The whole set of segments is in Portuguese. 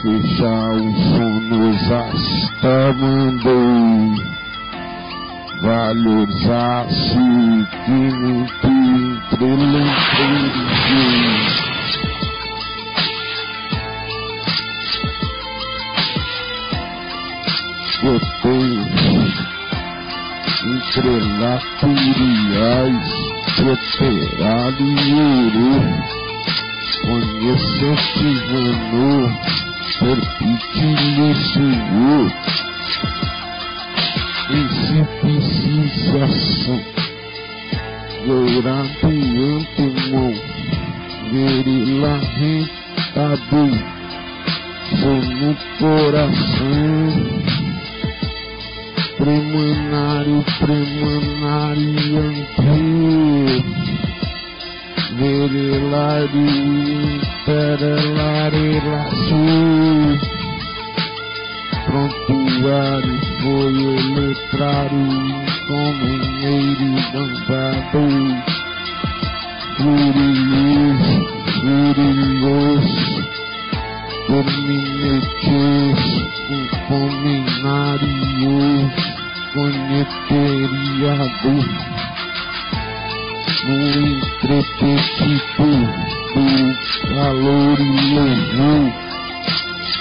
que já o sono já mandou valorizasse que muito entrelembrei Botei entre naturais, proterado e ouro, conhecente valor, perpite-lhe Senhor, insufficiência, dourado e antemão, verila rentado, sou no coração, premanário, premanario, verilário, interelare, laço, prontuário, foi o letrário, encomenheiro, bandado, furioso, furioso, terminete, encomendário, conheteriado, no entrepetito do calor e louvor,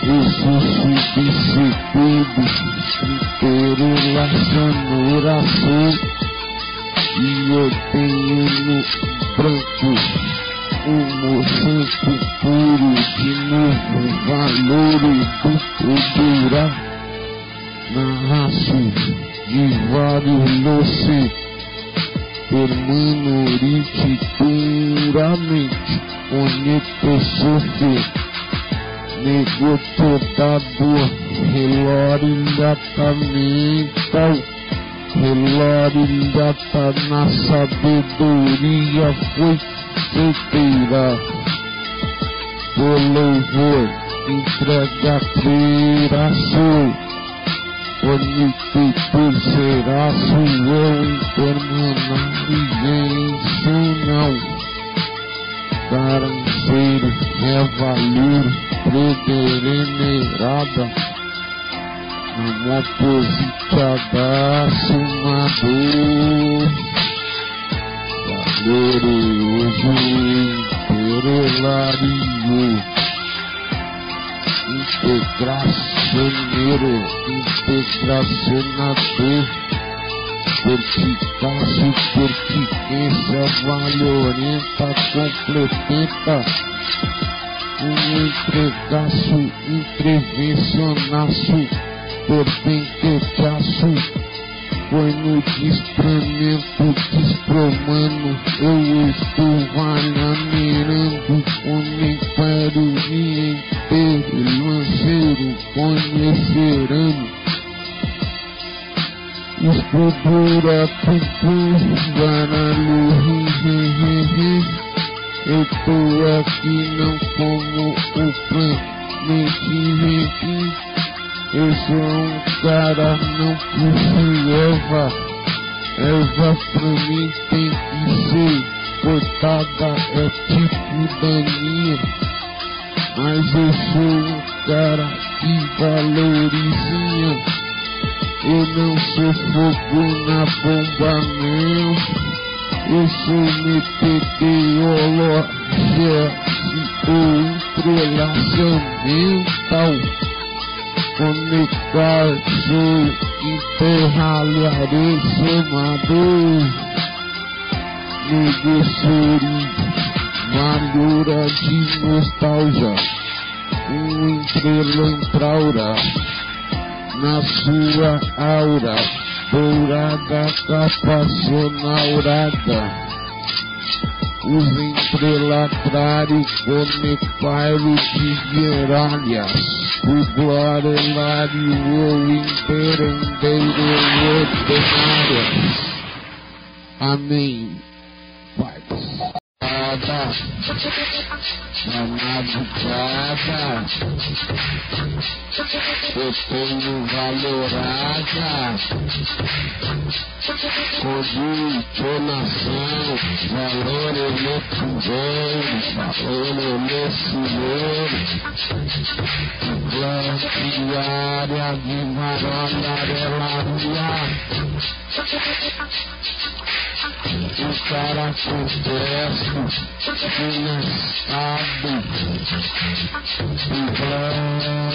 isso substituído, interrelação, oração, e eu tenho no branco um santo puro de novo valor do poder na raça de vários doce permanorite puramente conecto sofre negou toda dor relógio mental relógio tá na sabedoria foi inteira por louvor, entrega coração, onde será sua interminável garanteiro, revalor, predenerada, na positada, sumador glorioso interelario, integracioneiro, integracionador, perspicácio, pertinência, valorenta, completenta, um entregaço, intervencionaço, perpentecaço, foi no despramento, despromando, eu estou valhamirando, homem para o dia inteiro, lanceiro, conhecerão. Escultura, tudo, baralho. Eu tô aqui não como o plano. Eu sou um cara, não puxo Eva. Eva pra mim tem que ser cortada, é tipo daninha. Mas eu sou um cara que valorizinha. Eu não sou fogo na bomba, não. Eu sou meteorologia ou entrelaçamento conectar-se, enterralharei semador, neguessuri, malhura de nostalgia, um entrelantraura, na sua aura, dourada capa sonaurada os entrelatários conectários de With blood and body were repaid and they were worth the others. Amém. Pai. Na madrugada, eu tenho valorada, condicionação, valor eu meto bem, valor eu meço diária de varanda amarelaria o cara conversa tinha estado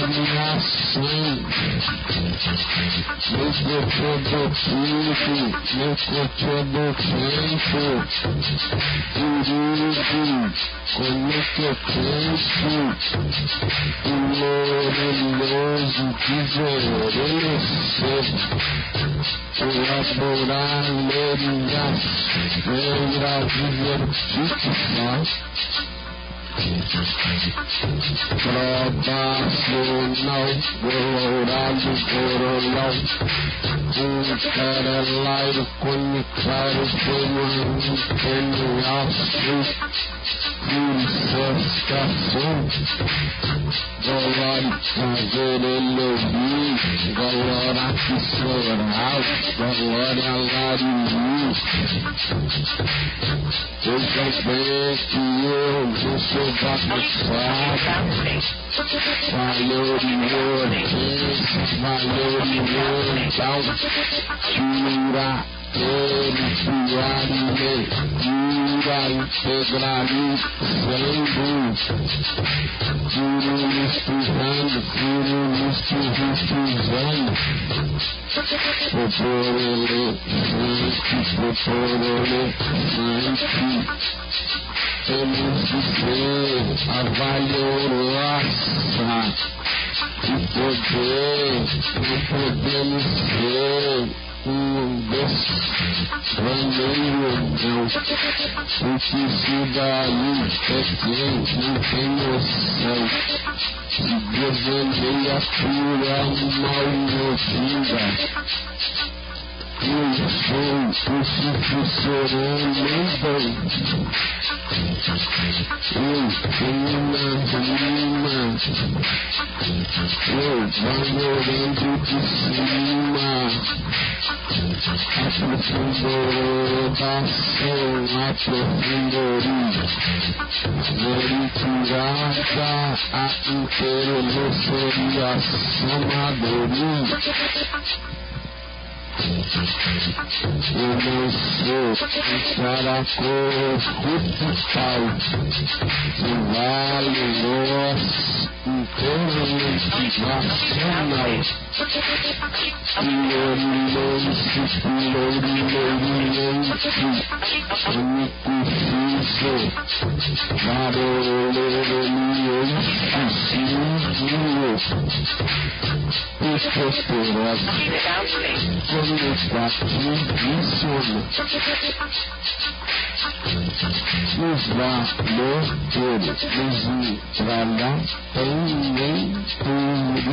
inclinação no corpo do tempo no corpo do tempo perigo como que eu penso glorioso desobedecer elaborar leis Venga divertição Probacional Colorado Coronal Um caralairo Conicário Pelo Pelo manifestação Glória fazer ele ouvir Glória que floral Glória lariri Eu também que eu não sou bagunçado Valeu meu Valeu meu Então Tira ele Suarime Jura integrali Sendo Juro misturando Juro misturando Poporele Gente Poporele Gente Temos de ser a valorosa de poder, não podemos ser um desvaneio não. O que se daí é quem não tem noção. Se desvaneia pura mal movida. Eu sou o sucessorando bem. Eu tenho uma rima. Eu valorando de cima aprofundação, aprofundoria, verificada a interlocutoria, somadoria. Eu não sou Você para corrupção e vale nós um conveniente nacional. Milhões, milhões, milhões, milhões, milhões, milhões, milhões, milhões, símbolo, testosterona, comunicação e sono. Nos valores, nos trabalhar em imperial.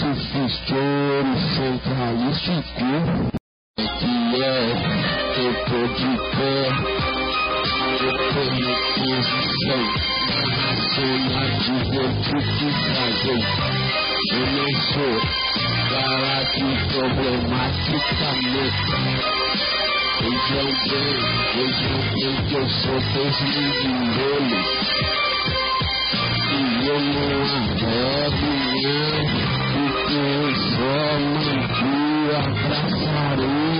Sofistor centralístico, que é eu tô de pé, eu tô em posição, sou na juventude fazer, eu não sou cara de problematicamente. Então bem, vejam bem que eu sou desligado E eu não adoro mesmo Porque eu só não abraçarei Cantar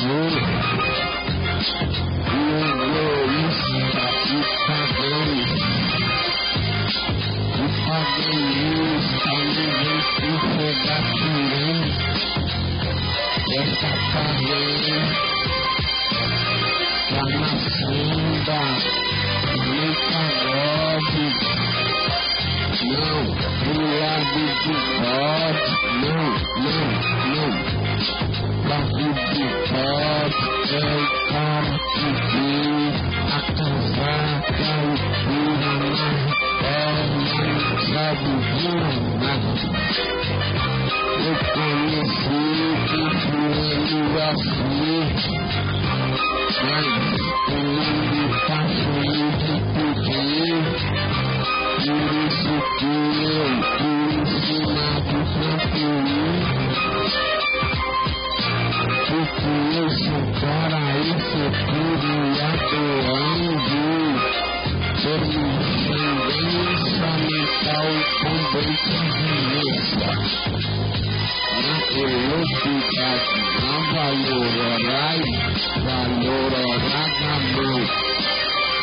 Ooh. Valorai, Valoragamão,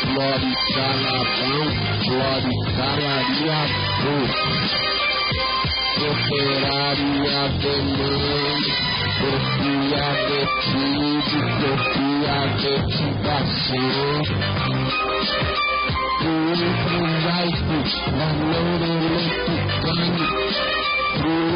Florisalabão, Florisalariabão, Operaria Belém, Sofia Detide, Sofia Detidação. Por um laico, valor eletrônico, por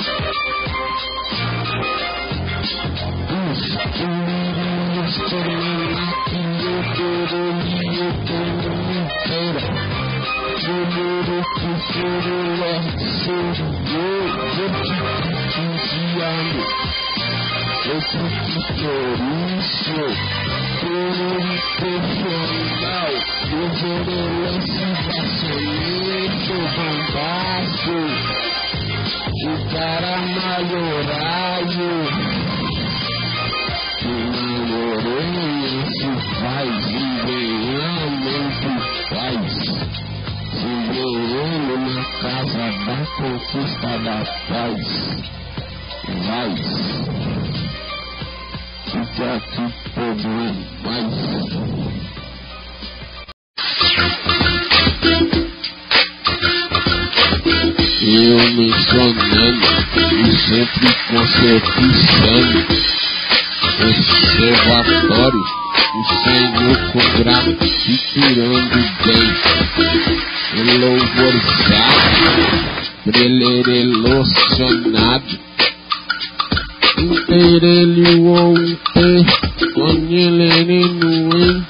conservatório, o Senhor cobrado, tirando bem. É o louvorzado, brelerelocionado, é um terelho ou um ter, conhelerenoem,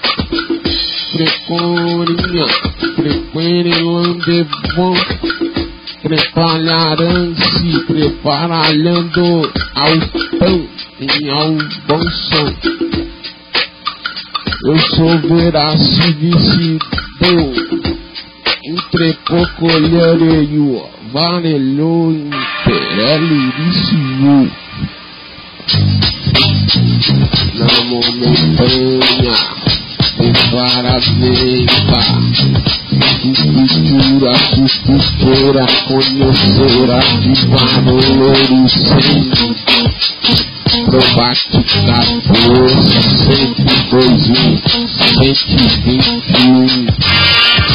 é precorinha, frequere landevão baralhando ao pão e ao bom som. Eu sou veraz vicido, entrepô colhereio, varelhou, impereliricio. Na momentânea, para veiva, cultura, cultura, conhecerá de valores sem provática força, cento e dois um, cento e vinte e um,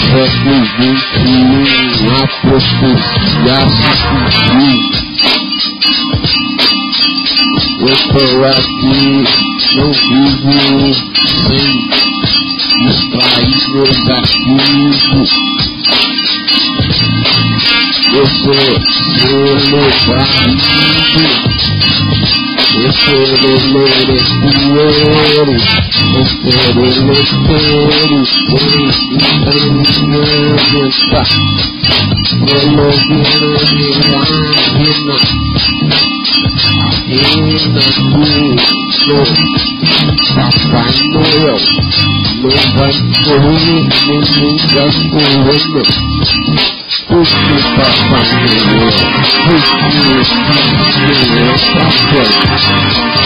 século vinte e um, a profecia se cumpriu. Eu estou aqui, não vivo sem distrair meus ativos. Eu sou celebrado, eu sou merecedor, eu quero merecer, experimentar, promover a minha vida, Papai Noel não vai correr, nem nunca correndo. Porque Papai Noel, porque Deus é papai. E é mãe da Noel. Emoção, sonhadores, invação. Eu sou o eu sou é interior, conhecimento pra mim. Pelos merinos,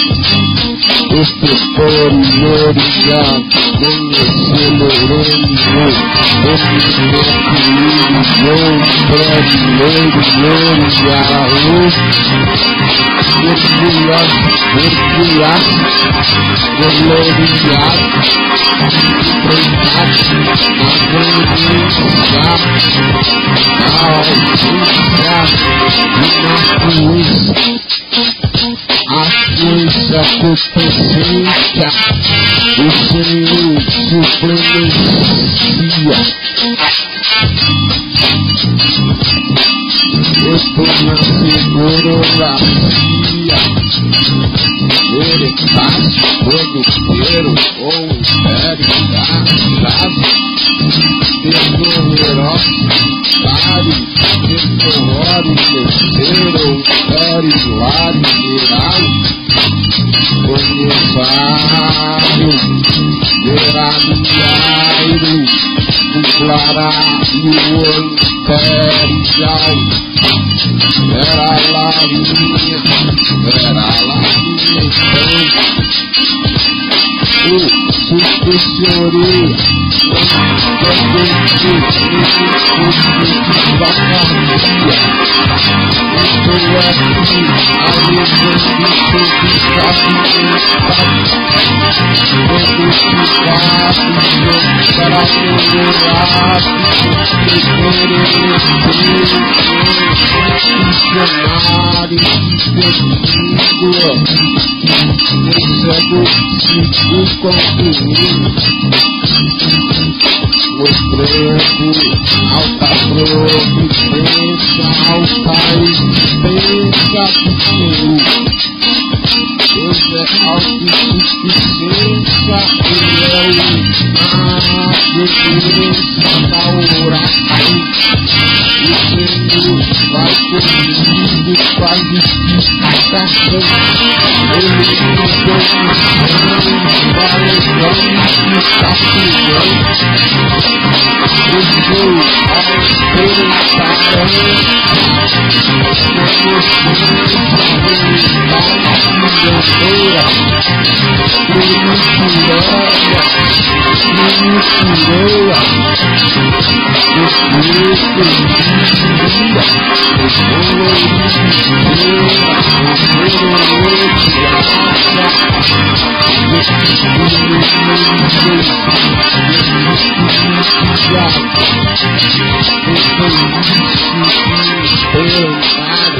o interesse passe por maneira eleiro com beneficência, conivência de vários orientes por maneira eletrônica este porioria conhecê-lo-rei Esse brasileiro gloriaus Mergulhar, mergulhar Gloriar Enfrentar Avançar Alcançar E na a força potência, o Senhor supremacia. Eu tô na segurografia, ele tá rodoteiro ou império da chave, terroró, pare, terroró, terceiro, império, lado, viral, conheçário, Clara, you will perish out. That I love you, that I love you. Ooh. Eu Estou aqui, mostrando alta providência ao Pai, pensa que Deus é autossuficiência, Ele é o segurança da oração. O Senhor vai comigo com a justificação. Ele me deu o sangue para o está Eu sou a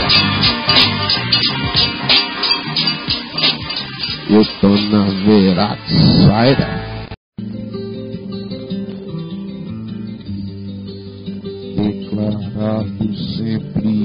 esperança. Eu tô na Veraxaira. Declarado sempre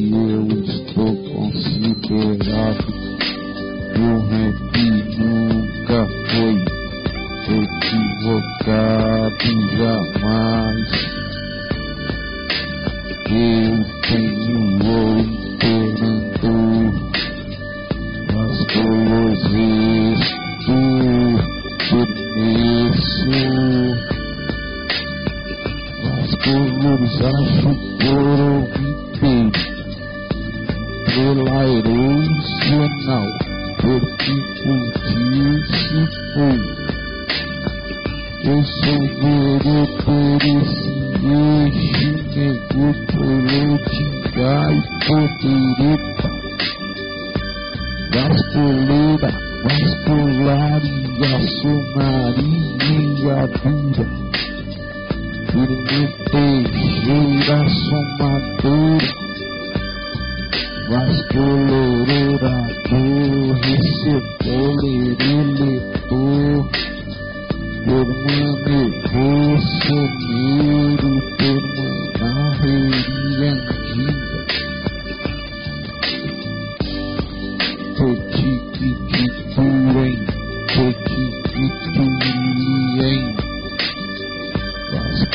poderepa. Vasculeira, vascularia, somaria dura. Firmetejeira, somadora. Vasculeirador, receboleireleitor. Hermano, Bolsonaro, Termanareria Antiga. Totiquitituem,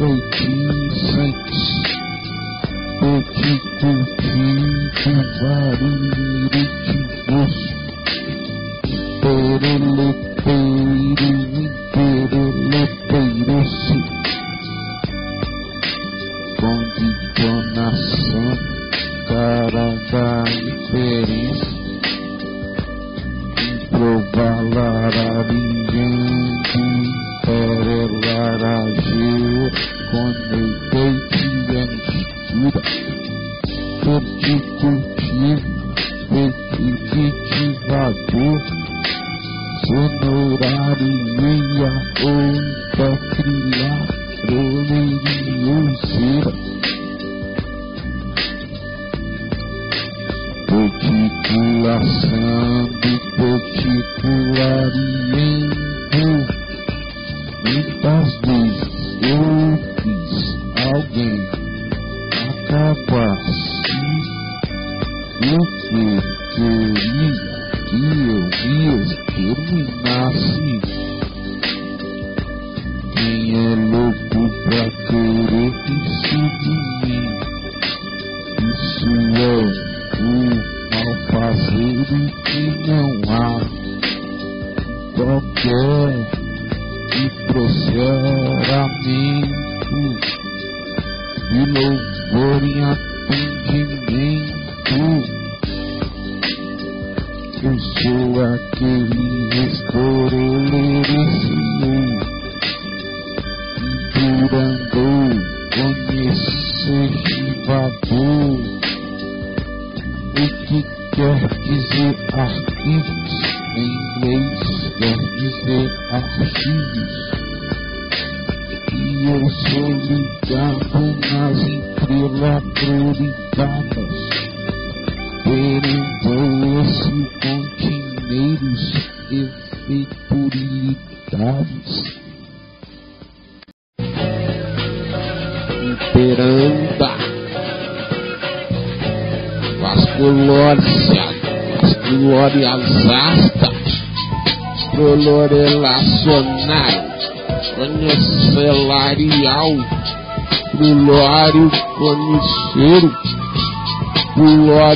Conectoticente Peticultivo Variritivos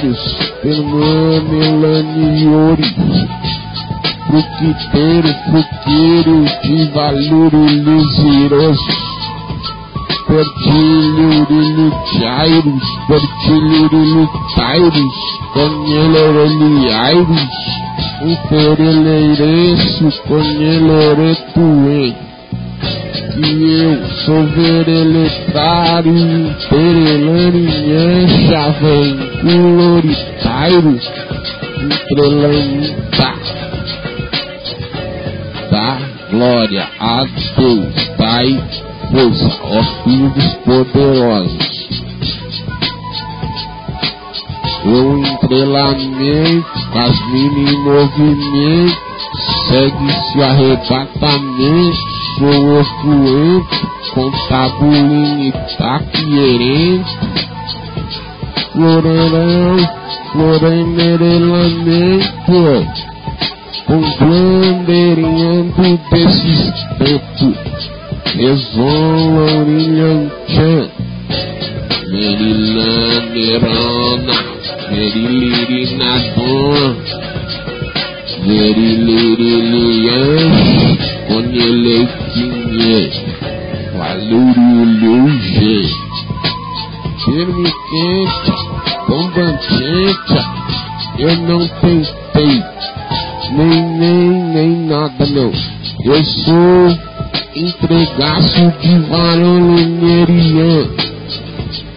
prulórios, permamelaniores, fruquiteiro, fruqueiro, de valuro liseroso, Pertilhuriluchairos, pertilhuriluchairos, conhelereliairos, infereleireço, conheleretue. Que eu sou vereletário, perelaninhancha, vem coloritairo, entrelanita. Dá glória a Deus, Pai força, ó filhos poderosos. O entrelamento, as mini movimentos, segue-se arrebatamento, sou o fluente, contabulinho e taquierento. Florerão, florenerelamento, com glanderinhando desistento. Exolaurianchan Merilanerana Merilirinador Merilirilian Conheleitinhe Valuriuluje Permitente Bombantente Eu não tentei Nem, nem, nem nada não Eu sou entregaço de varolonerian.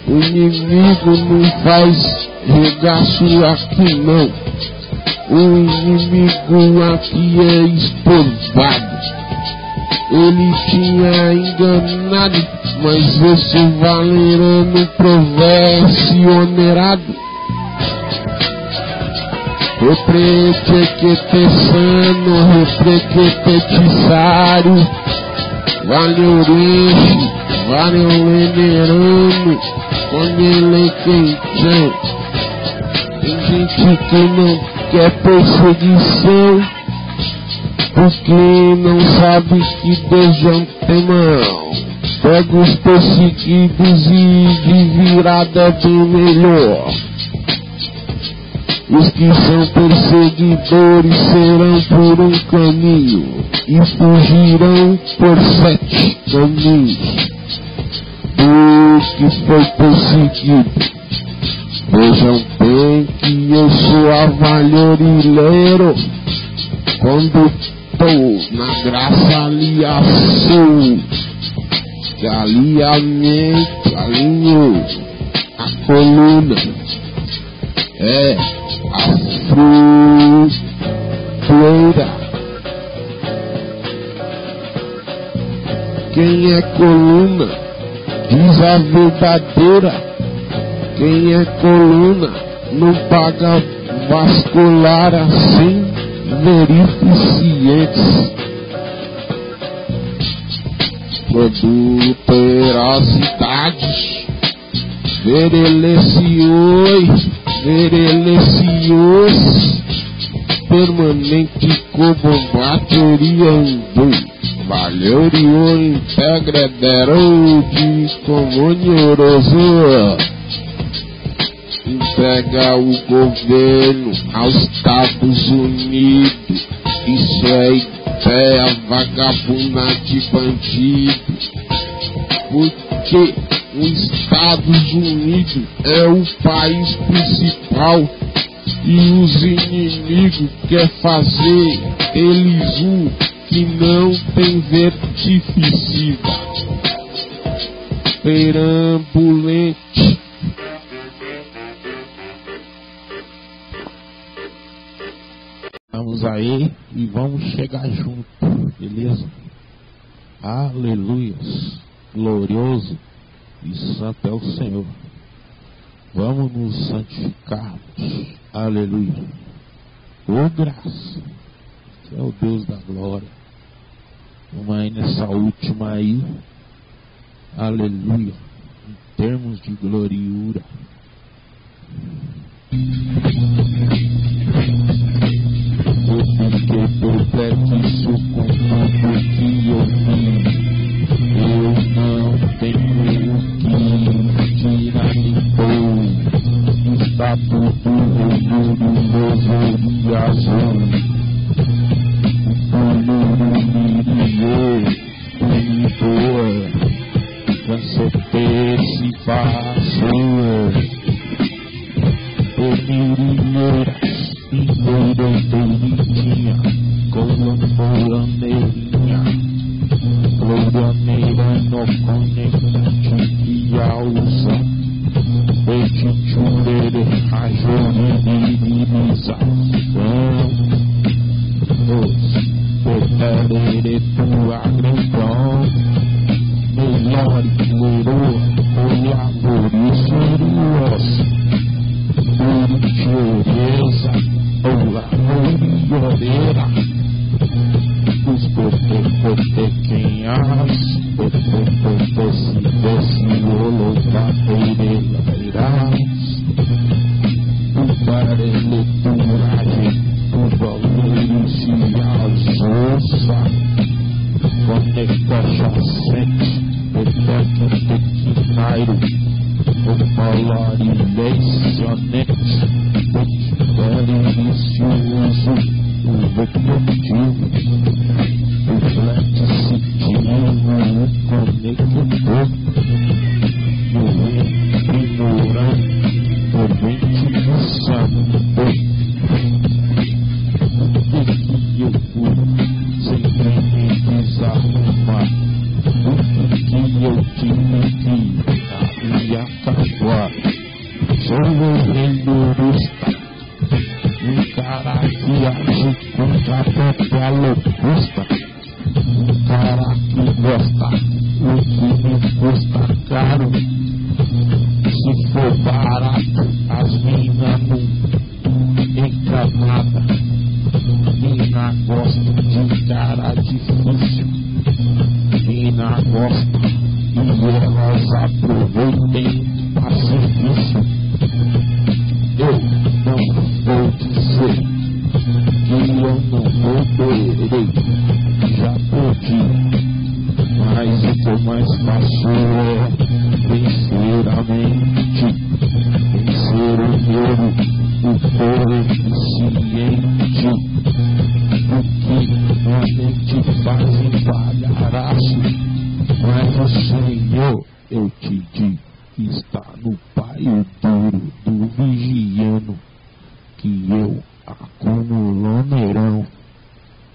O inimigo não faz regaço aqui não. O inimigo aqui é estorvado. ele tinha enganado, mas esse valerano provesse onerado. Reprequetessano, reprequetetiçário, valeurense, valeulenerano, conelequentão. Tem gente que não quer perseguição, porque não sabe que Deus já tem mão. Pega os perseguidos e de virada melhor. Os que são perseguidores serão por um caminho e fugirão por sete caminhos. O que foi perseguido, vejam bem que eu sou avalhorileiro quando estou na graça ali azul. Alinhamento, alinhou a coluna. É, fruteira. Quem é coluna diz a verdadeira. Quem é coluna não paga vascular assim, verificie Produterosidades, verelecioi Verelecios permanente cobombateriando Valeurio integrederou de comunhoroso. Entrega o governo aos Estados Unidos. Isso é ideia vagabunda de bandido porque os Estados Unidos é o país principal e os inimigos quer fazer eles um que não tem vertificida. Perambulante. Vamos aí e vamos chegar junto, beleza? Aleluias, glorioso e santo é o Senhor. Vamos nos santificarmos. Aleluia. Ô graça. Que é o Deus da glória. Vamos aí nessa última aí. Aleluia. Em termos de gloriura. Porque perplexo Besi besi olo kapeire laira Ubare le turare Uba loiro se azosa Kone kocha sete Bebeka tequinairo Opa larinência nete Bote velho vicioso O vector respuesta.